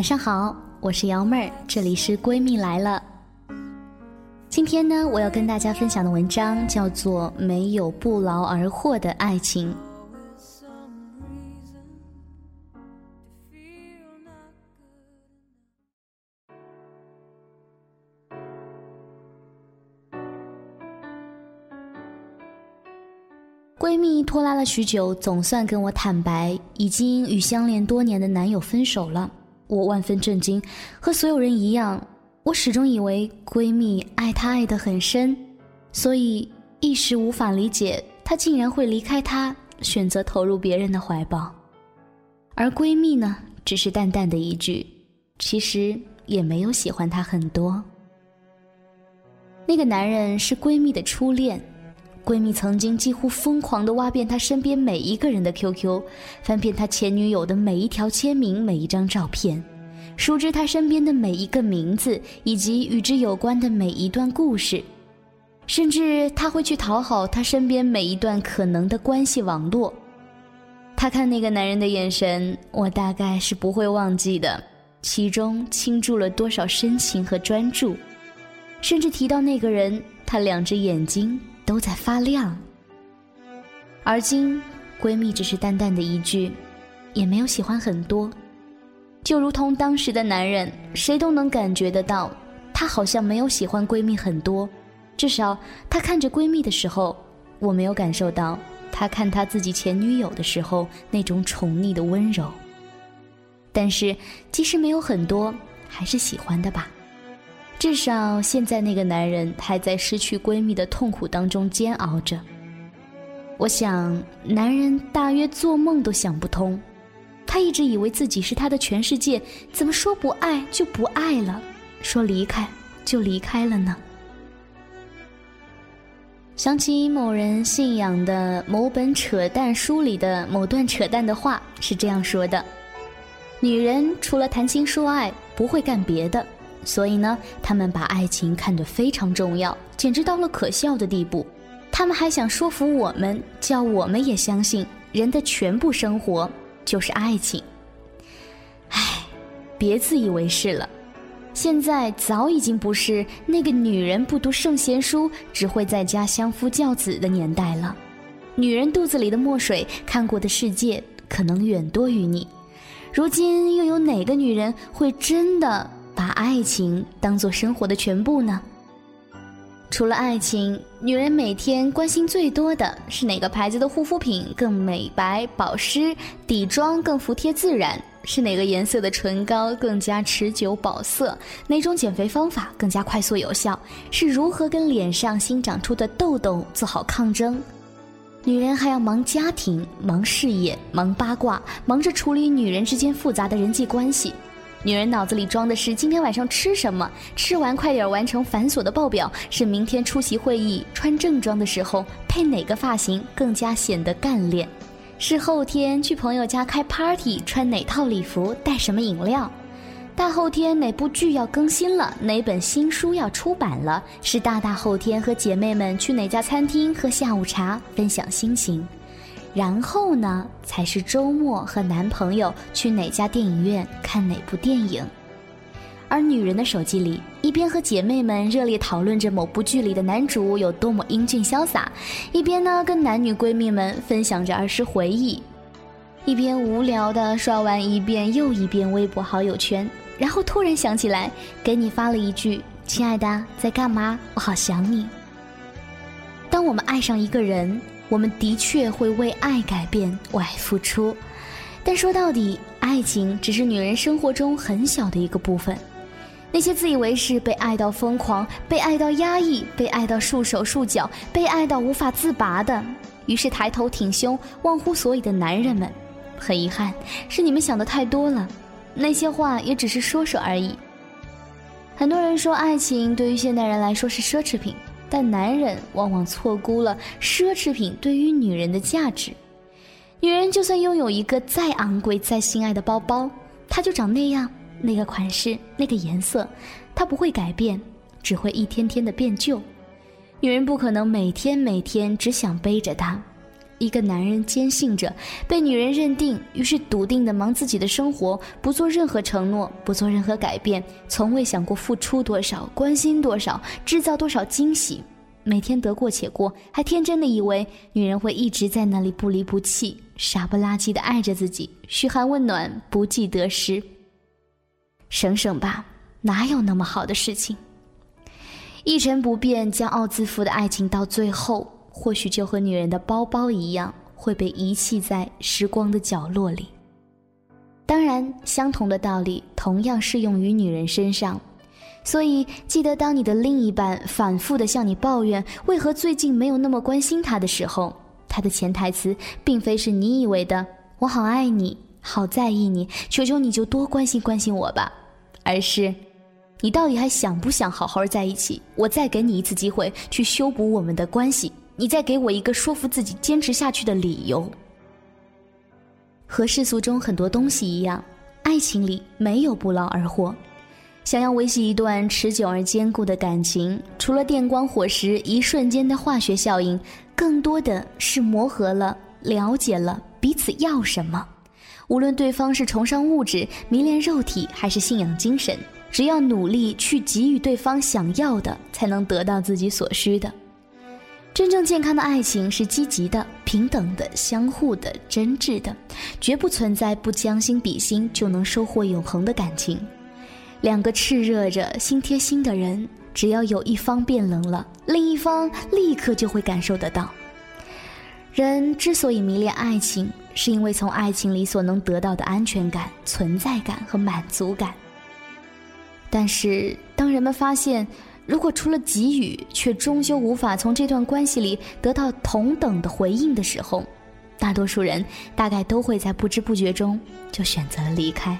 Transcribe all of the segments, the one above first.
晚上好，我是瑶妹儿，这里是闺蜜来了。今天呢，我要跟大家分享的文章叫做《没有不劳而获的爱情》。闺蜜拖拉了许久，总算跟我坦白，已经与相恋多年的男友分手了。我万分震惊，和所有人一样，我始终以为闺蜜爱他爱得很深，所以一时无法理解她竟然会离开他，选择投入别人的怀抱。而闺蜜呢，只是淡淡的一句，其实也没有喜欢他很多。那个男人是闺蜜的初恋。闺蜜曾经几乎疯狂地挖遍她身边每一个人的 QQ，翻遍她前女友的每一条签名、每一张照片，熟知她身边的每一个名字以及与之有关的每一段故事，甚至她会去讨好她身边每一段可能的关系网络。她看那个男人的眼神，我大概是不会忘记的，其中倾注了多少深情和专注，甚至提到那个人，他两只眼睛。都在发亮。而今，闺蜜只是淡淡的一句，也没有喜欢很多，就如同当时的男人，谁都能感觉得到，他好像没有喜欢闺蜜很多，至少他看着闺蜜的时候，我没有感受到他看他自己前女友的时候那种宠溺的温柔。但是，即使没有很多，还是喜欢的吧。至少现在那个男人还在失去闺蜜的痛苦当中煎熬着。我想，男人大约做梦都想不通，他一直以为自己是他的全世界，怎么说不爱就不爱了，说离开就离开了呢？想起某人信仰的某本扯淡书里的某段扯淡的话，是这样说的：女人除了谈情说爱，不会干别的。所以呢，他们把爱情看得非常重要，简直到了可笑的地步。他们还想说服我们，叫我们也相信人的全部生活就是爱情。唉，别自以为是了。现在早已经不是那个女人不读圣贤书，只会在家相夫教子的年代了。女人肚子里的墨水，看过的世界可能远多于你。如今又有哪个女人会真的？把爱情当做生活的全部呢？除了爱情，女人每天关心最多的是哪个牌子的护肤品更美白保湿，底妆更服帖自然；是哪个颜色的唇膏更加持久保色，哪种减肥方法更加快速有效，是如何跟脸上新长出的痘痘做好抗争。女人还要忙家庭、忙事业、忙八卦，忙着处理女人之间复杂的人际关系。女人脑子里装的是今天晚上吃什么，吃完快点完成繁琐的报表；是明天出席会议穿正装的时候配哪个发型更加显得干练；是后天去朋友家开 party 穿哪套礼服，带什么饮料；大后天哪部剧要更新了，哪本新书要出版了；是大大后天和姐妹们去哪家餐厅喝下午茶，分享心情。然后呢，才是周末和男朋友去哪家电影院看哪部电影。而女人的手机里，一边和姐妹们热烈讨论着某部剧里的男主有多么英俊潇洒，一边呢跟男女闺蜜们分享着儿时回忆，一边无聊的刷完一遍又一遍微博好友圈，然后突然想起来给你发了一句：“亲爱的，在干嘛？我好想你。”当我们爱上一个人。我们的确会为爱改变、为爱付出，但说到底，爱情只是女人生活中很小的一个部分。那些自以为是被爱到疯狂、被爱到压抑、被爱到束手束脚、被爱到无法自拔的，于是抬头挺胸、忘乎所以的男人们，很遗憾，是你们想的太多了。那些话也只是说说而已。很多人说，爱情对于现代人来说是奢侈品。但男人往往错估了奢侈品对于女人的价值。女人就算拥有一个再昂贵、再心爱的包包，它就长那样，那个款式、那个颜色，它不会改变，只会一天天的变旧。女人不可能每天每天只想背着它，一个男人坚信着被女人认定，于是笃定的忙自己的生活，不做任何承诺，不做任何改变，从未想过付出多少，关心多少，制造多少惊喜，每天得过且过，还天真的以为女人会一直在那里不离不弃，傻不拉几的爱着自己，嘘寒问暖，不计得失。省省吧，哪有那么好的事情？一成不变、骄傲自负的爱情，到最后。或许就和女人的包包一样，会被遗弃在时光的角落里。当然，相同的道理同样适用于女人身上。所以，记得当你的另一半反复的向你抱怨为何最近没有那么关心他的时候，他的潜台词并非是你以为的“我好爱你，好在意你，求求你就多关心关心我吧”，而是。你到底还想不想好好在一起？我再给你一次机会去修补我们的关系，你再给我一个说服自己坚持下去的理由。和世俗中很多东西一样，爱情里没有不劳而获。想要维系一段持久而坚固的感情，除了电光火石一瞬间的化学效应，更多的是磨合了、了解了彼此要什么。无论对方是崇尚物质、迷恋肉体，还是信仰精神。只要努力去给予对方想要的，才能得到自己所需的。真正健康的爱情是积极的、平等的、相互的、真挚的，绝不存在不将心比心就能收获永恒的感情。两个炽热着、心贴心的人，只要有一方变冷了，另一方立刻就会感受得到。人之所以迷恋爱情，是因为从爱情里所能得到的安全感、存在感和满足感。但是，当人们发现，如果除了给予，却终究无法从这段关系里得到同等的回应的时候，大多数人大概都会在不知不觉中就选择了离开。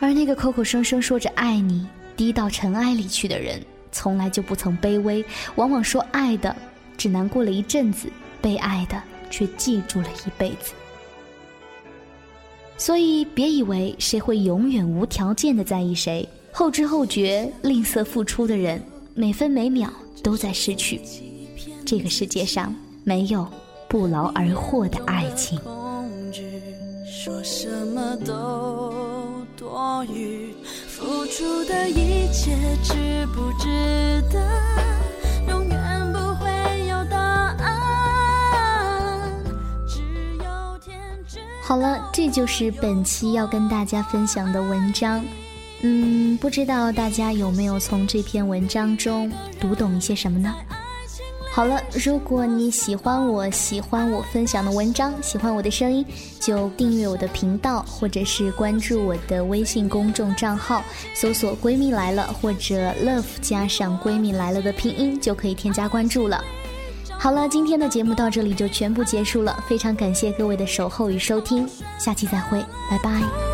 而那个口口声声说着爱你、低到尘埃里去的人，从来就不曾卑微，往往说爱的只难过了一阵子，被爱的却记住了一辈子。所以，别以为谁会永远无条件的在意谁，后知后觉、吝啬付出的人，每分每秒都在失去。这个世界上没有不劳而获的爱情。说什么都多余，付出的一切值不值得？好了，这就是本期要跟大家分享的文章。嗯，不知道大家有没有从这篇文章中读懂一些什么呢？好了，如果你喜欢我喜欢我分享的文章，喜欢我的声音，就订阅我的频道，或者是关注我的微信公众账号，搜索“闺蜜来了”或者 “love” 加上“闺蜜来了”的拼音，就可以添加关注了。好了，今天的节目到这里就全部结束了，非常感谢各位的守候与收听，下期再会，拜拜。